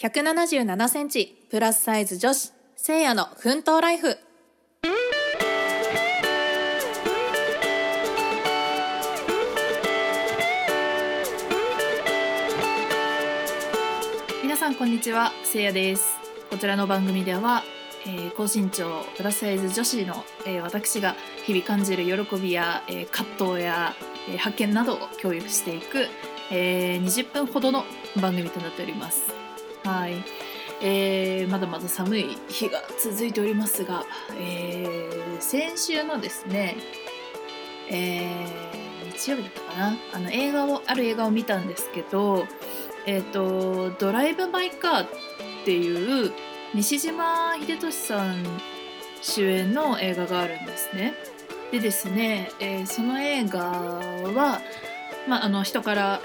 177センチプラスサイズ女子せいやの奮闘ライフ。皆さんこんにちはせいやです。こちらの番組では、えー高身長プラスサイズ女子の、えー私が日々感じる喜びや、えー葛藤や、えー発見などを共有していく、えー20分ほどの番組となっております。はい、えーまだまだ寒い日が続いておりますが、えー先週のですね、えー日曜日だったかなあの映画をある映画を見たんですけどえっ、と「ドライブ・マイ・カー」っていう西島秀俊さん主演の映画があるんですね。でですね、えーその映画は、まあ、あの人から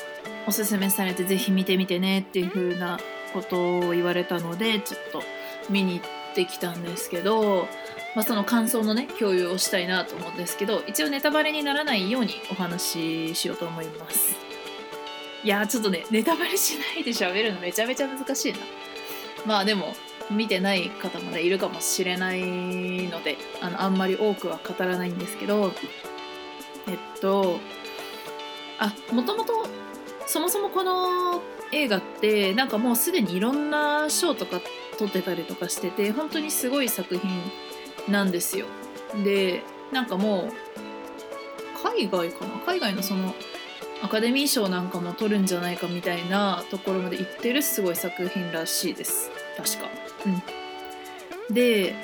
おすすめされてぜひ見てみてねっていう風なことを言われたのでちょっと見に行ってきたんですけど、まあ、その感想のね共有をしたいなと思うんですけど一応ネタバレにならないようにお話ししようと思います。いやちょっとねネタバレしないで喋るのめちゃめちゃ難しいな。まあでも見てない方もねいるかもしれないのであのあんまり多くは語らないんですけどえっとあもともとそもそもこの映画ってなんかもうすでにいろんな賞とか取ってたりとかしてて本当にすごい作品なんですよ。でなんかもう海外かな？海外のそのアカデミー賞なんかも取るんじゃないかみたいなところまで行ってるすごい作品らしいです確か。うん、で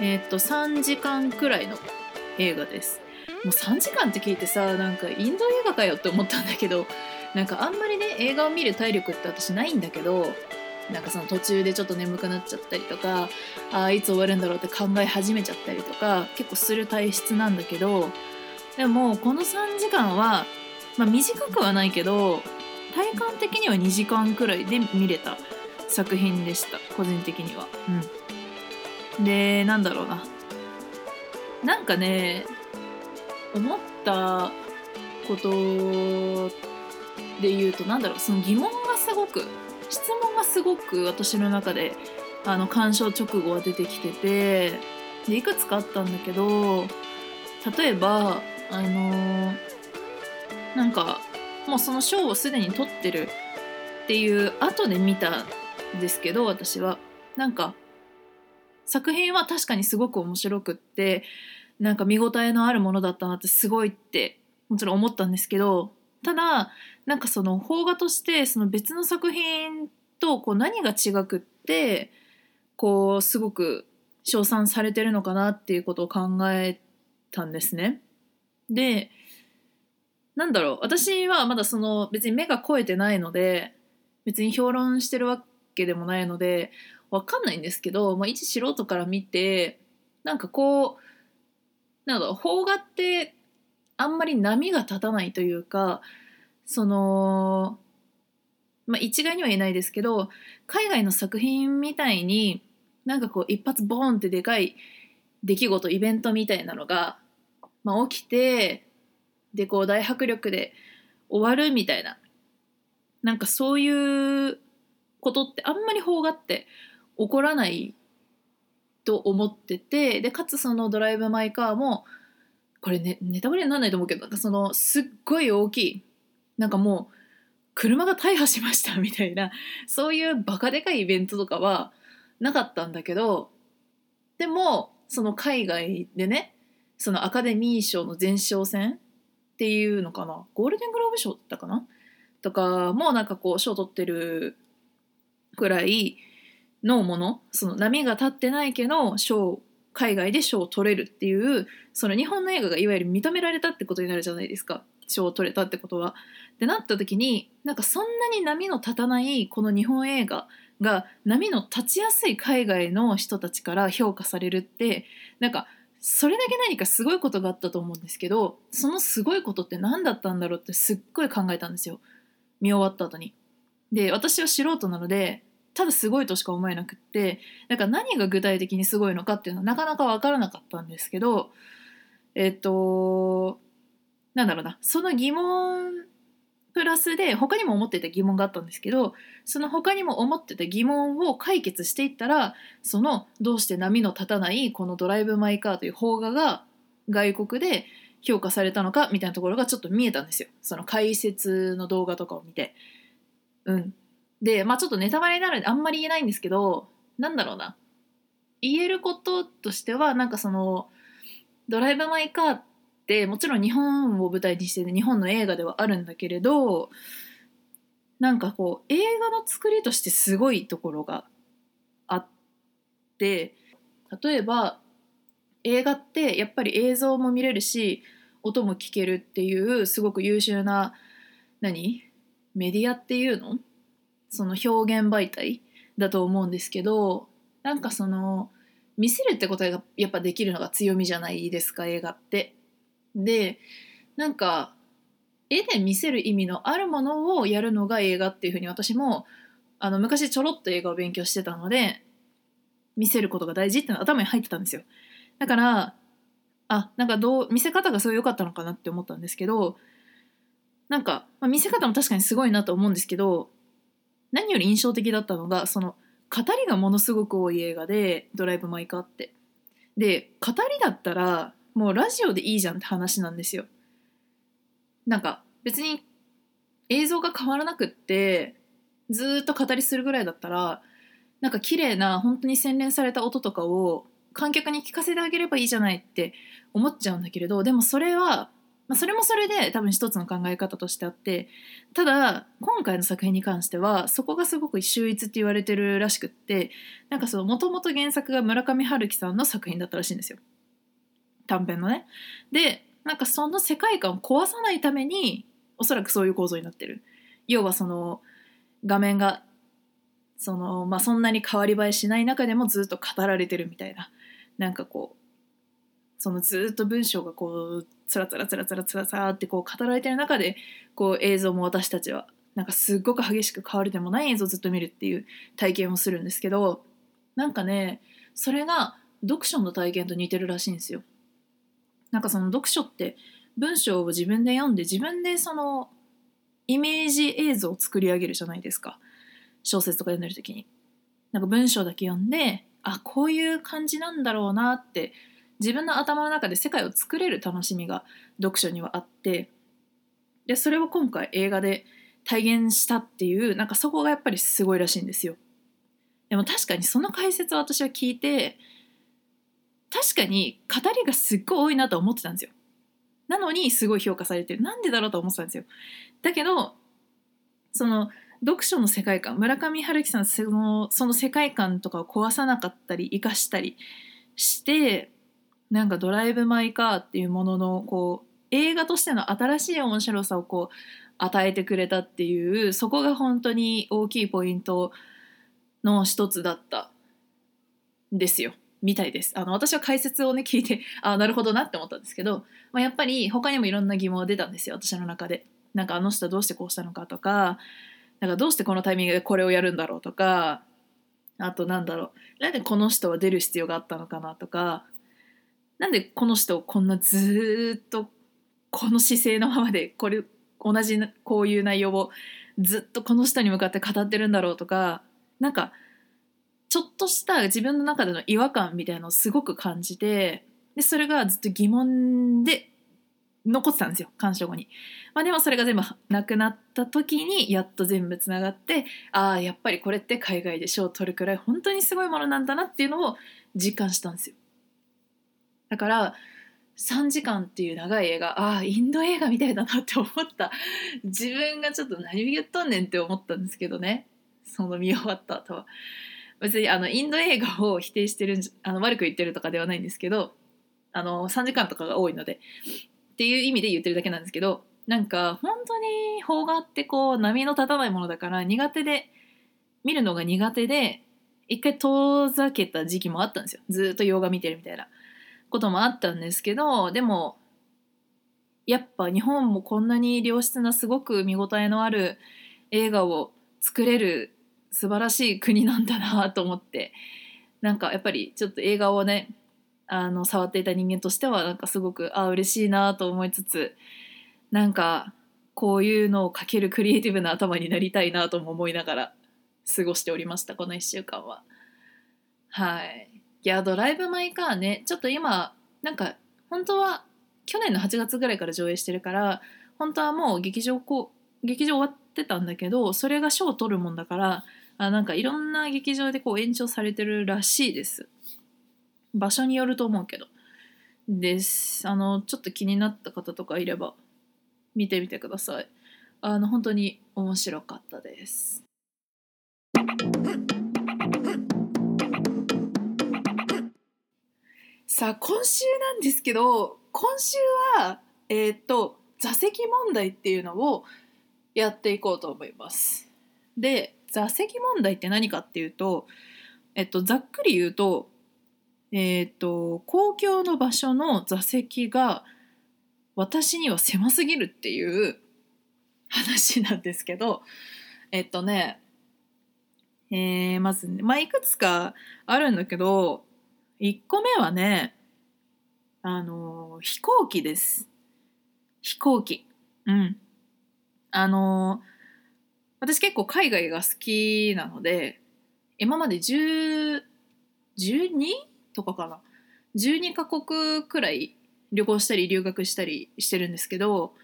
えーっと3時間くらいの映画です。もう3時間って聞いてさなんかインド映画かよって思ったんだけどなんかあんまりね映画を見る体力って私ないんだけどなんかその途中でちょっと眠くなっちゃったりとかあーいつ終わるんだろうって考え始めちゃったりとか結構する体質なんだけどでもこの3時間は、まあ、短くはないけど体感的には2時間くらいで見れた作品でした個人的には。うん、でなんだろうななんかね思ったことで言うとなんだろうその疑問がすごく質問がすごく私の中であの鑑賞直後は出てきててでいくつかあったんだけど例えばあのなんかもうその賞をすでに取ってるっていう後で見たんですけど私は。なんか作品は確かにすごく面白くってなんか見応えのあるものだったなってすごいってもちろん思ったんですけどただなんかその邦画としてその別の作品とこう何が違くってこうすごく称賛されてるのかなっていうことを考えたんですね。でなんだろう私はまだその別に目が肥えてないので別に評論してるわけでもないのでわかんないんですけど、まあ、一素人から見てなんかこうなんだろう邦画ってあんまり波が立たないというかその、まあ、一概には言えないですけど海外の作品みたいになんかこう一発ボーンってでかい出来事イベントみたいなのが、まあ、起きてでこう大迫力で終わるみたいななんかそういうことってあんまり邦画って起こらないと思っててでかつその「ドライブ・マイ・カー」もこれねネタバレにならないと思うけどなんかそのすっごい大きいなんかもう車が大破しましたみたいなそういうバカでかいイベントとかはなかったんだけどでもその海外でねそのアカデミー賞の前哨戦っていうのかなゴールデングローブ賞だったかなとかもなんかこう賞取ってるくらいのものその波が立ってないけど賞海外で賞を取れるっていうその日本の映画がいわゆる認められたってことになるじゃないですか賞を取れたってことは。ってなった時になんかそんなに波の立たないこの日本映画が波の立ちやすい海外の人たちから評価されるってなんかそれだけ何かすごいことがあったと思うんですけどそのすごいことって何だったんだろうってすっごい考えたんですよ見終わった後に。で私は素人なのでただすごいとしか思えなくってだから何が具体的にすごいのかっていうのはなかなか分からなかったんですけどえっとなんだろうな。その疑問プラスで他にも思ってた疑問があったんですけどその他にも思ってた疑問を解決していったらそのどうして波の立たないこの「ドライブ・マイ・カー」という邦画が外国で評価されたのかみたいなところがちょっと見えたんですよ。その解説の動画とかを見て。うん、でまあちょっとネタバレになるんであんまり言えないんですけどなんだろうな。言えることとしてはなんかその「ドライブ・マイ・カー」ってもちろん日本を舞台にしてる日本の映画ではあるんだけれどなんかこう映画の作りとしてすごいところがあって例えば映画ってやっぱり映像も見れるし音も聞けるっていうすごく優秀な何？メディアっていうの？その表現媒体だと思うんですけどなんかその見せるってことがやっぱできるのが強みじゃないですか映画って。でなんか絵で見せる意味のあるものをやるのが映画っていうふうに私もあの昔ちょろっと映画を勉強してたので見せることが大事っての頭に入ってたんですよ。だからあなんかどう見せ方がすごい良かったのかなって思ったんですけどなんか、まあ、見せ方も確かにすごいなと思うんですけど何より印象的だったのがその語りがものすごく多い映画で「ドライブ・マイ・カー」って。で語りだったらもうラジオでいいじゃんって話なんですよ。なんか別に映像が変わらなくってずっと語りするぐらいだったらなんか綺麗な本当に洗練された音とかを観客に聞かせてあげればいいじゃないって思っちゃうんだけれどでもそれはまあ、それもそれで多分一つの考え方としてあってただ今回の作品に関してはそこがすごく秀逸って言われてるらしくってなんかそのもともと原作が村上春樹さんの作品だったらしいんですよ短編のね。でなんかその世界観を壊さないためにおそらくそういう構造になってる。要はその画面がその、まあ、そんなに変わり映えしない中でもずっと語られてるみたいななんかこうそのずっと文章がこうつらつらつらつらつらつらってこう語られてる中でこう映像も私たちはなんかすっごく激しく変わるでもない映像をずっと見るっていう体験をするんですけどなんかねそれが読書の体験と似てるらしいんですよ。なんかその読書って文章を自分で読んで自分でそのイメージ映像を作り上げるじゃないですか小説とか読んでる時に。なんか文章だけ読んであこういう感じなんだろうなって自分の頭の中で世界を作れる楽しみが読書にはあってでそれを今回映画で体現したっていうなんかそこがやっぱりすごいらしいんですよ。でも確かにその解説を私は聞いて確かに語りがすっごい多いなと思ってたんですよ。なのにすごい評価されてるなんでだろうと思ってたんですよ。だけどその読書の世界観村上春樹さんそのその世界観とかを壊さなかったり生かしたりしてなんか「ドライブ・マイ・カー」っていうもののこう映画としての新しい面白さをこう与えてくれたっていうそこが本当に大きいポイントの一つだったんですよ。みたいですあの私は解説をね聞いてあなるほどなって思ったんですけど、まあ、やっぱり他にもいろんな疑問が出たんですよ私の中で。なんかあの人はどうしてこうしたのかとかなんかどうしてこのタイミングでこれをやるんだろうとかあとなんだろうなんでこの人は出る必要があったのかなとかなんでこの人こんなずっとこの姿勢のままでこれ同じこういう内容をずっとこの人に向かって語ってるんだろうとかなんかちょっとした自分の中での違和感みたいなのをすごく感じてでそれがずっと疑問で残ってたんですよ鑑賞後に。まあ、でもそれが全部なくなった時にやっと全部つながってああやっぱりこれって海外で賞を取るくらい本当にすごいものなんだなっていうのを実感したんですよ。だから3時間っていう長い映画ああインド映画みたいだなって思った。自分がちょっと何言っとんねんって思ったんですけどね。その見終わった後は。別にあのインド映画を否定してるあの悪く言ってるとかではないんですけどあの3時間とかが多いので。っていう意味で言ってるだけなんですけどなんか本当に邦画ってこう波の立たないものだから苦手で見るのが苦手で一回遠ざけた時期もあったんですよ。ずっと洋画見てるみたいな。こともあったんですけどでもやっぱ日本もこんなに良質なすごく見応えのある映画を作れる素晴らしい国なんだなと思ってなんかやっぱりちょっと映画をねあの触っていた人間としてはなんかすごくあ嬉しいなと思いつつなんかこういうのを書けるクリエイティブな頭になりたいなとも思いながら過ごしておりましたこの1週間は。はい。いやドライブ・マイ・カーね。ちょっと今なんか本当は去年の8月ぐらいから上映してるから本当はもう劇場こう劇場終わってたんだけどそれが賞を取るもんだからあなんかいろんな劇場でこう延長されてるらしいです。場所によると思うけど。です。あのちょっと気になった方とかいれば見てみてください。あの本当に面白かったです。さあ今週なんですけど今週はえっ、と座席問題っていうのをやっていこうと思います。で座席問題って何かっていうとえっとざっくり言うとえっと公共の場所の座席が私には狭すぎるっていう話なんですけどえっとねえー、まずね、まあ、いくつかあるんだけど1個目はねあの飛行機です。飛行機。うん。あの私結構海外が好きなので今まで10 12とかかな。12カ国くらい旅行したり留学したりしてるんですけど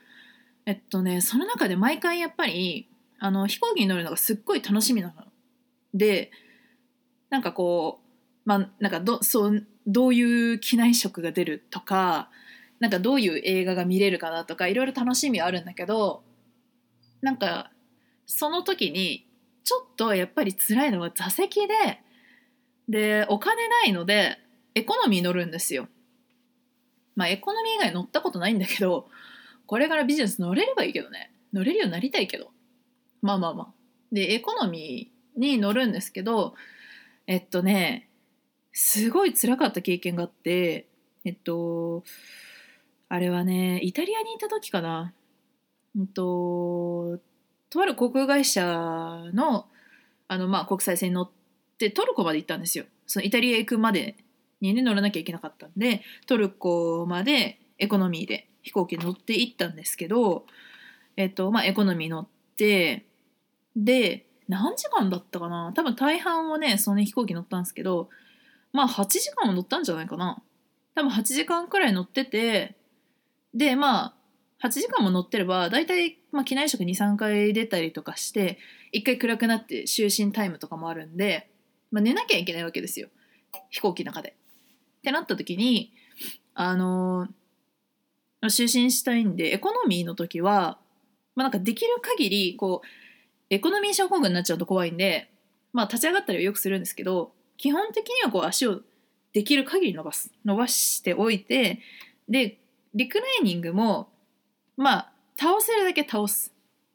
えっとねその中で毎回やっぱりあの飛行機に乗るのがすっごい楽しみなの。でなんかこうまあなんかどそうどういう機内食が出るとかなんかどういう映画が見れるかなとかいろいろ楽しみはあるんだけどなんかその時にちょっとやっぱり辛いのは座席ででお金ないのでエコノミー乗るんですよ。まあエコノミー以外乗ったことないんだけどこれからビジネス乗れればいいけどね。乗れるようになりたいけど。まあまあまあ。でエコノミーに乗るんですけどえっとねすごい辛かった経験があってえっとあれはねイタリアにいた時かな。うんととある航空会社のあの、まあ、国際線に乗ってトルコまで行ったんですよ。そのイタリア行くまでにね乗らなきゃいけなかったんでトルコまでエコノミーで飛行機に乗って行ったんですけどえっとまあエコノミー乗ってで何時間だったかな。多分大半をねその、ね、飛行機乗ったんですけどまあ8時間は乗ったんじゃないかな多分8時間くらい乗っててでまあ8時間も乗ってれば大体、まあ、機内食23回出たりとかして1回暗くなって就寝タイムとかもあるんで、まあ、寝なきゃいけないわけですよ飛行機の中で。ってなった時にあのー、就寝したいんでエコノミーの時は、まあ、なんかできる限りこうエコノミー症候群になっちゃうと怖いんで、まあ、立ち上がったりはよくするんですけど基本的にはこう足をできる限り伸ばす。伸ばしておいてでリクライニングもまあ倒せるだけ倒す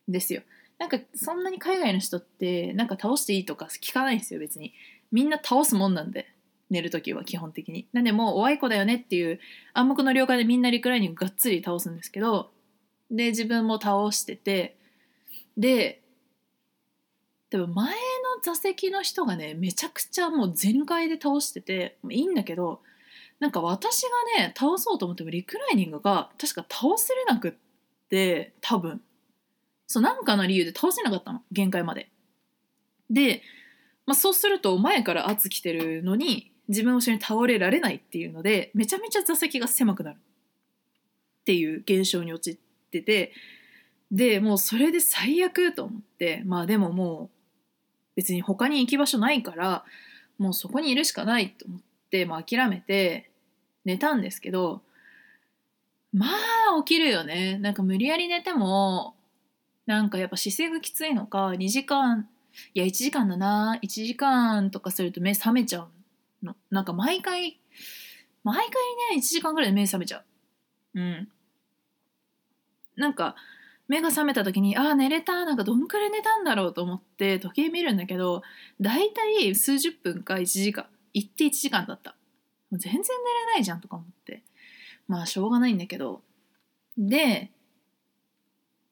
ですよ。なんかそんなに海外の人ってなんか倒していいとか聞かないんですよ別に。みんな倒すもんなんで寝る時は基本的に。なんでもうおあいこだよねっていう暗黙の了解でみんなリクライニングがっつり倒すんですけどで自分も倒しててで多分前座席の人がねめちゃくちゃもう全開で倒してていいんだけどなんか私がね倒そうと思ってもリクライニングが確か倒せれなくって多分そうなんかの理由で倒せなかったの限界まで。で、まあ、そうすると前から圧来てるのに自分を後ろに倒れられないっていうのでめちゃめちゃ座席が狭くなるっていう現象に陥っててでもうそれで最悪と思ってまあでももう別に他に行き場所ないからもうそこにいるしかないと思って、まあ、諦めて寝たんですけどまあ起きるよね。なんか無理やり寝てもなんかやっぱ姿勢がきついのか2時間いや1時間だな1時間とかすると目覚めちゃうの。なんか毎回毎回ね1時間ぐらいで目覚めちゃう。うん。なんか目が覚めた時にああ寝れたなんかどんくらい寝たんだろうと思って時計見るんだけど大体数十分か1時間行って1時間だった。全然寝れないじゃんとか思って。まあしょうがないんだけど。で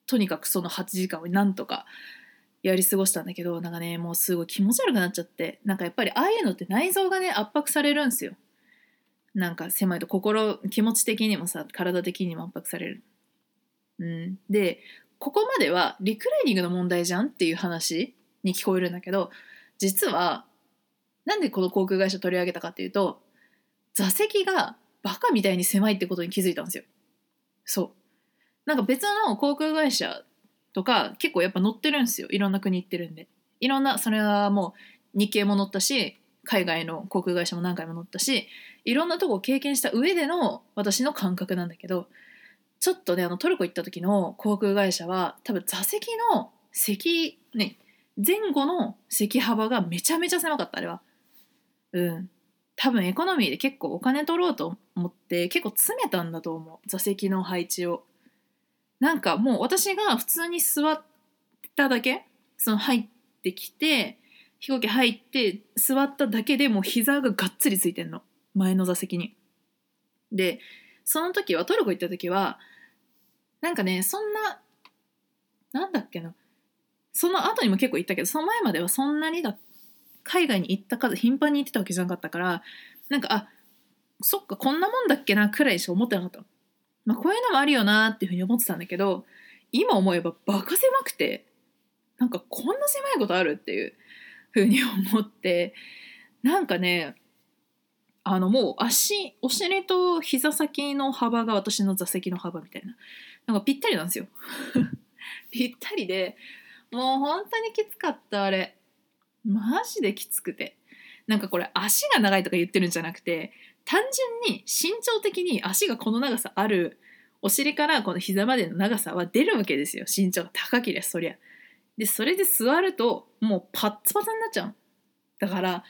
とにかくその8時間をなんとかやり過ごしたんだけどなんかねもうすごい気持ち悪くなっちゃってなんかやっぱりああいうのって内臓がね圧迫されるんですよ。なんか狭いと心気持ち的にもさ体的にも圧迫される。うん、でここまではリクライニングの問題じゃんっていう話に聞こえるんだけど実はなんでこの航空会社取り上げたかっていうと座席がバカみたいに狭いってことに気づいたんですよ。そう。なんか別の航空会社とか結構やっぱ乗ってるんですよ。いろんな国行ってるんで。いろんなそれはもう日系も乗ったし海外の航空会社も何回も乗ったしいろんなとこを経験した上での私の感覚なんだけどちょっとねあのトルコ行った時の航空会社は多分座席の席ね前後の席幅がめちゃめちゃ狭かったあれは。うん。多分エコノミーで結構お金取ろうと思って結構詰めたんだと思う座席の配置を。なんかもう私が普通に座っただけその入ってきて飛行機入って座っただけでもう膝ががっつりついてんの。前の座席に。でその時はトルコ行った時はなんかねそんななんだっけなその後にも結構行ったけどその前まではそんなにだ海外に行った数頻繁に行ってたわけじゃなかったからなんかあそっかこんなもんだっけなくらいしか思ってなかった。まあこういうのもあるよなっていうふうに思ってたんだけど今思えばバカ狭くてなんかこんな狭いことあるっていうふうに思ってなんかねあのもう足お尻と膝先の幅が私の座席の幅みたいな。なんかぴったりなんですよ。ぴったりでもう本当にきつかったあれ。マジできつくて。なんかこれ足が長いとか言ってるんじゃなくて単純に身長的に足がこの長さあるお尻からこの膝までの長さは出るわけですよ。身長が高ければそりゃ。でそれで座るともうパッツパツになっちゃう。だから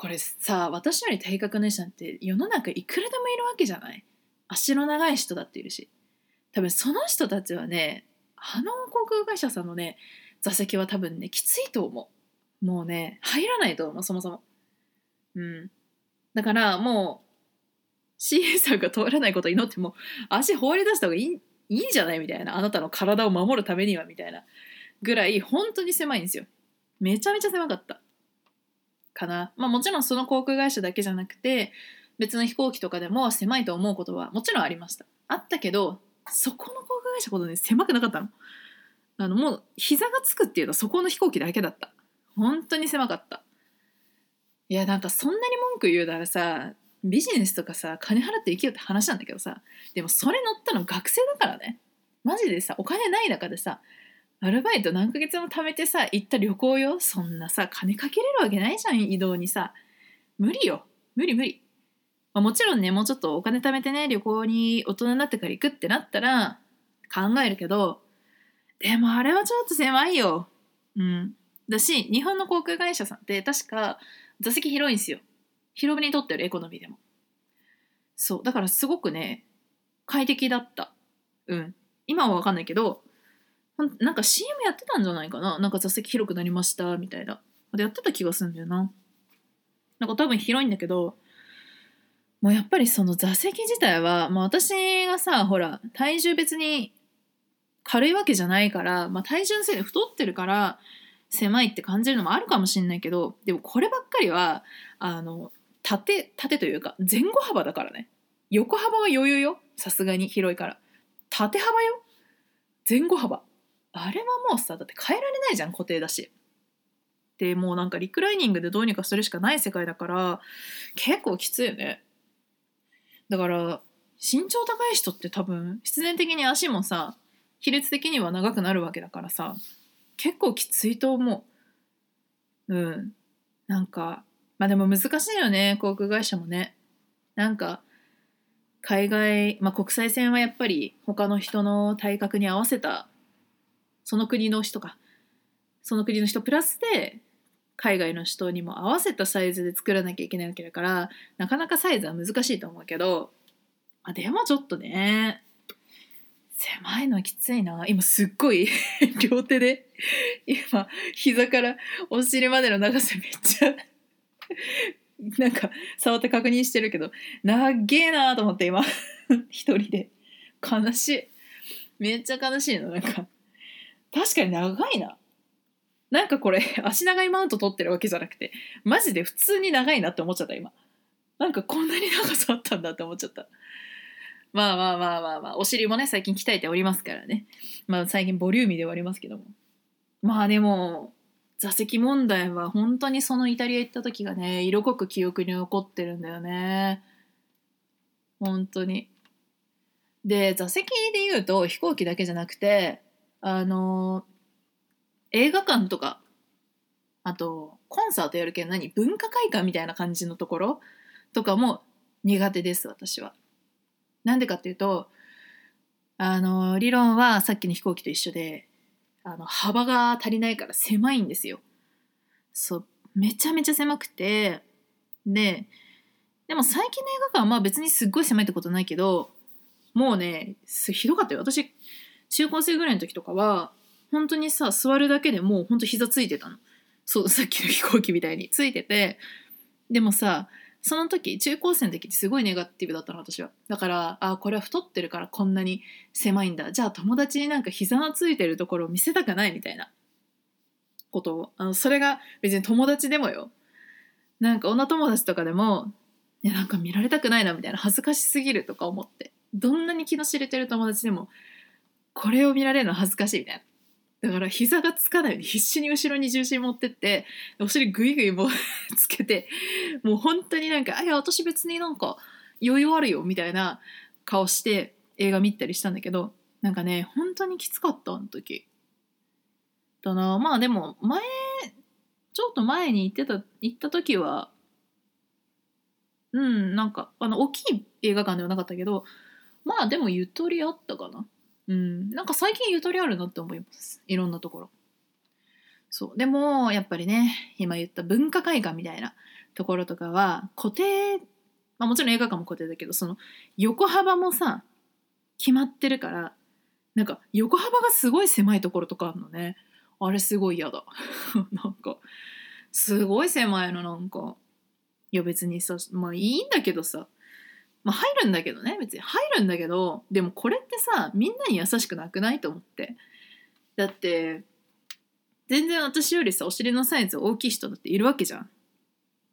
これさ私より体格のいい人なんて世の中いくらでもいるわけじゃない？足の長い人だっているし。多分その人たちはねあの航空会社さんのね座席は多分ねきついと思う。もうね入らないと思うそもそも。うん。だからもう CA さんが通らないこと祈っても足放り出した方がいいいいんじゃないみたいな。あなたの体を守るためにはみたいな。ぐらい本当に狭いんですよ。めちゃめちゃ狭かった。かな。まあもちろんその航空会社だけじゃなくて別の飛行機とかでも狭いと思うことはもちろんありました。あったけどそこの航空会社ほどね狭くなかったの。あのもう膝がつくっていうのはそこの飛行機だけだった。本当に狭かった。いやなんかそんなに文句言うならさビジネスとかさ金払って行けようって話なんだけどさでもそれ乗ったの学生だからねマジでさお金ない中でさアルバイト何ヶ月も貯めてさ行った旅行よ。そんなさ金かけれるわけないじゃん移動にさ。無理よ。無理無理、まあ、もちろんねもうちょっとお金貯めてね旅行に大人になってから行くってなったら考えるけどでもあれはちょっと狭いよ。うん。だし日本の航空会社さんって確か座席広いんですよ。広めにとってるエコノミーでも。そう。だからすごくね快適だった。うん。今は分かんないけどなんか CM やってたんじゃないかな？なんか座席広くなりましたみたいな。でやってた気がするんだよな。なんか多分広いんだけど、もうやっぱりその座席自体は、まあ、私がさ、ほら、体重別に軽いわけじゃないから、まあ、体重のせいで太ってるから狭いって感じるのもあるかもしれないけど、でもこればっかりは、あの、縦、縦というか前後幅だからね。横幅は余裕よ。さすがに広いから。縦幅よ。前後幅。あれはもうさだって変えられないじゃん固定だし。でもうなんかリクライニングでどうにかするしかない世界だから結構きついよね。だから身長高い人って多分必然的に足もさ比率的には長くなるわけだからさ結構きついと思う。うん。なんかまあでも難しいよね航空会社もね。なんか海外、まあ、国際線はやっぱり他の人の体格に合わせたその国の人かその国の人プラスで海外の人にも合わせたサイズで作らなきゃいけないわけだからなかなかサイズは難しいと思うけどあでもちょっとね狭いのはきついな。今すっごい 両手で今膝からお尻までの長さめっちゃなんか触って確認してるけど長えなと思って今一人で。悲しい。めっちゃ悲しいのなんか。確かに長いな。なんかこれ、足長いマウント取ってるわけじゃなくて、マジで普通に長いなって思っちゃった、今。なんかこんなに長さあったんだって思っちゃった。まあまあまあまあまあお尻もね最近鍛えておりますからねまあ最近ボリューミーではありますけどもまあでも座席問題は本当にそのイタリア行った時がね色濃く記憶に残ってるんだよね本当にで座席で言うと飛行機だけじゃなくてあの映画館とかあとコンサートやるけど何文化会館みたいな感じのところとかも苦手です私は。なんでかっていうとあの理論はさっきの飛行機と一緒であの幅が足りないから狭いんですよ。そうめちゃめちゃ狭くてででも最近の映画館はまあ別にすっごい狭いってことないけどもうねひどかったよ私中高生ぐらいの時とかは本当にさ座るだけでもう本当膝ついてたの。そうさっきの飛行機みたいに。ついてて。でもさその時中高生の時ってすごいネガティブだったの私は。だからあこれは太ってるからこんなに狭いんだ。じゃあ友達になんか膝のついてるところを見せたくない？みたいな。ことを。あのそれが別に友達でもよ。なんか女友達とかでもいやなんか見られたくないなみたいな。恥ずかしすぎるとか思って。どんなに気の知れてる友達でもこれを見られるの恥ずかしいみたいなだから膝がつかないように必死に後ろに重心持ってってお尻グイグイもつけてもう本当になんか「あいや私別になんか余裕あるよ」みたいな顔して映画見たりしたんだけどなんかね本当にきつかったあの時。だなまあでも前ちょっと前に行ってた行った時はうんなんかあの大きい映画館ではなかったけどまあでもゆとりあったかな。うん、なんか最近ゆとりあるなって思います。いろんなところ。そう。でもやっぱりね今言った文化会館みたいなところとかは固定まあもちろん映画館も固定だけどその横幅もさ決まってるからなんか横幅がすごい狭いところとかあるのね。あれすごい嫌だ。なんかすごい狭いのなんか。いや別にさまあいいんだけどさまあ入るんだけどね別に。入るんだけどでもこれってさみんなに優しくなくないと思って。だって全然私よりさお尻のサイズ大きい人だっているわけじゃん。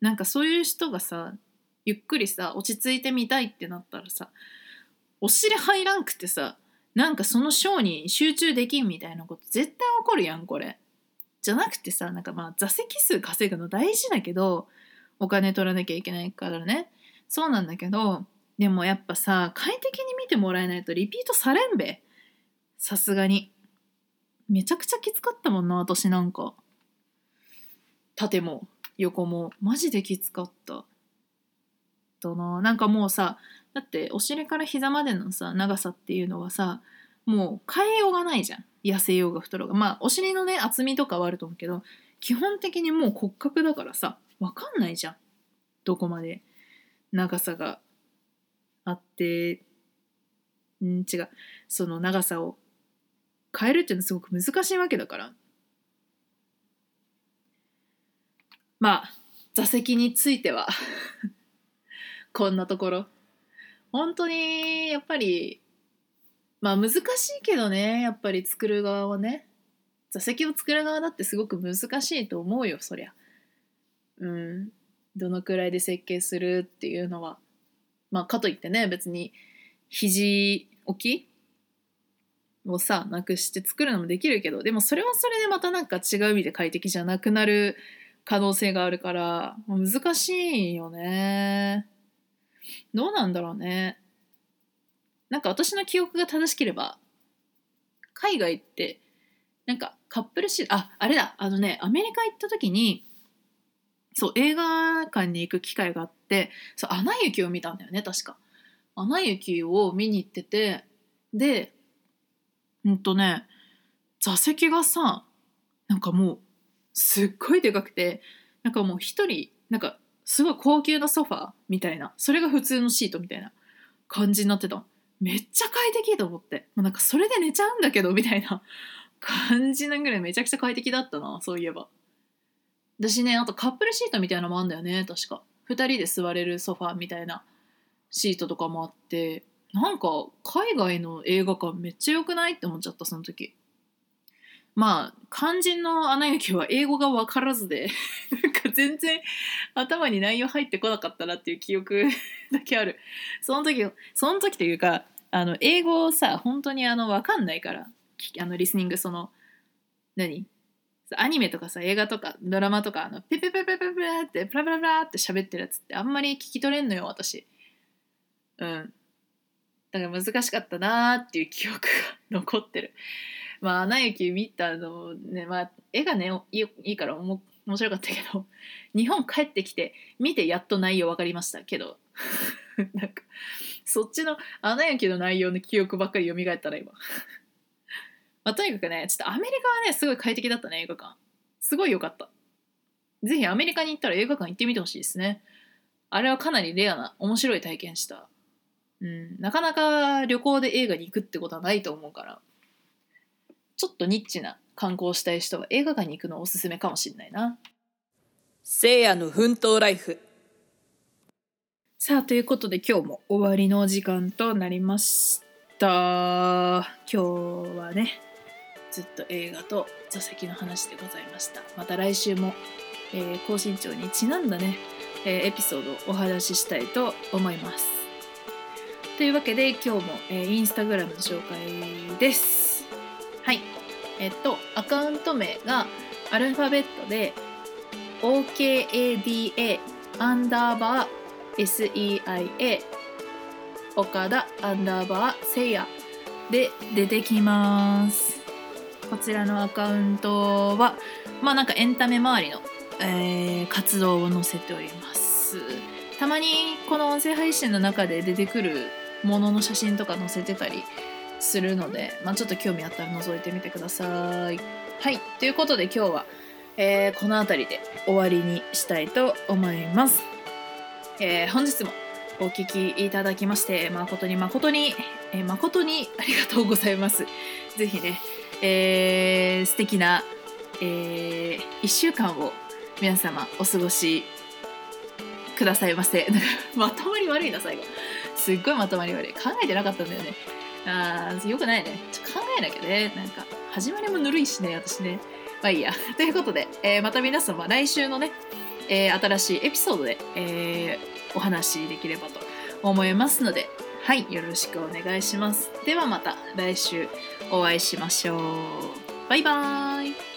なんかそういう人がさゆっくりさ落ち着いてみたいってなったらさお尻入らんくてさなんかそのショーに集中できんみたいなこと絶対起こるやんこれ。じゃなくてさなんかまあ座席数稼ぐの大事だけどお金取らなきゃいけないからね。そうなんだけどでもやっぱさ快適に見てもらえないとリピートされんべ。さすがに。めちゃくちゃきつかったもんな私なんか。縦も横も。マジできつかった。だな。なんかもうさだってお尻から膝までのさ長さっていうのはさもう変えようがないじゃん。痩せようが太ろうが。まあお尻のね厚みとかはあると思うけど基本的にもう骨格だからさ分かんないじゃん。どこまで長さが。あってん違う。その長さを変えるっていうのはすごく難しいわけだから。まあ座席については こんなところ。本当にやっぱりまあ難しいけどねやっぱり作る側はね。座席を作る側だってすごく難しいと思うよそりゃ。うん。どのくらいで設計するっていうのは。まあかといってね別に肘置きをさなくして作るのもできるけどでもそれはそれでまたなんか違う意味で快適じゃなくなる可能性があるから難しいよね。どうなんだろうね。なんか私の記憶が正しければ海外ってなんかカップルシートああれだあのねアメリカ行った時にそう映画館に行く機会があってそうアナ雪を見たんだよね確か。アナ雪を見に行っててでうんとね座席がさなんかもうすっごいでかくてなんかもう一人なんかすごい高級なソファーみたいなそれが普通のシートみたいな感じになってためっちゃ快適と思って。もうなんかそれで寝ちゃうんだけどみたいな感じなぐらいめちゃくちゃ快適だったなそういえば。私ねあとカップルシートみたいなのもあんだよね確か。2人で座れるソファーみたいなシートとかもあってなんか海外の映画館めっちゃ良くない？って思っちゃったその時。まあ肝心の「アナ雪」は英語が分からずで なんか全然頭に内容入ってこなかったなっていう記憶 だけある。その時その時というかあの英語をさ本当にあの分かんないからあのリスニングその何？アニメとかさ映画とかドラマとかあのペペペペペペってプラプラプラって喋ってるやつってあんまり聞き取れんのよ私。うん。だから難しかったなーっていう記憶が残ってる。まあ「アナ雪」見たのねまあ絵がねいいいいから面白かったけど日本帰ってきて見てやっと内容分かりましたけど。なんかそっちの「アナ雪」の内容の記憶ばっかり蘇ったら今。まあ、とにかくね、ちょっとアメリカはね、すごい快適だったね、映画館。すごい良かった。ぜひアメリカに行ったら映画館行ってみてほしいですね。あれはかなりレアな、面白い体験した。うん、なかなか旅行で映画に行くってことはないと思うから、ちょっとニッチな観光したい人は映画館に行くのおすすめかもしれないな。せいやの奮闘ライフ。さあ、ということで今日も終わりの時間となりました。今日はね、ずっと映画と座席の話でございました。また来週も、えー、高身長にちなんだね、えー、エピソードをお話ししたいと思います。というわけで今日も、えー、インスタグラムの紹介です。はい。えっとアカウント名がアルファベットで OKADA アンダーバー SEIA 岡田アンダーバーせいやで出てきます。こちらのアカウントはまあなんかエンタメ周りの、えー、活動を載せております。たまにこの音声配信の中で出てくるものの写真とか載せてたりするので、まあ、ちょっと興味あったら覗いてみてください。はい。ということで今日は、えー、この辺りで終わりにしたいと思います、えー、本日もお聴きいただきまして誠に誠に、えー、誠にありがとうございます。ぜひねえー、素敵な、えー、1週間を皆様お過ごしくださいませ。なんかまとまり悪いな、最後。すっごいまとまり悪い。考えてなかったんだよね。あー、よくないね。ちょ考えなきゃね。なんか、始まりもぬるいしね、私ね。まあいいや。ということで、えー、また皆様来週のね、えー、新しいエピソードで、えー、お話しできればと思いますので、はい、よろしくお願いします。ではまた来週お会いしましょう。バイバーイ。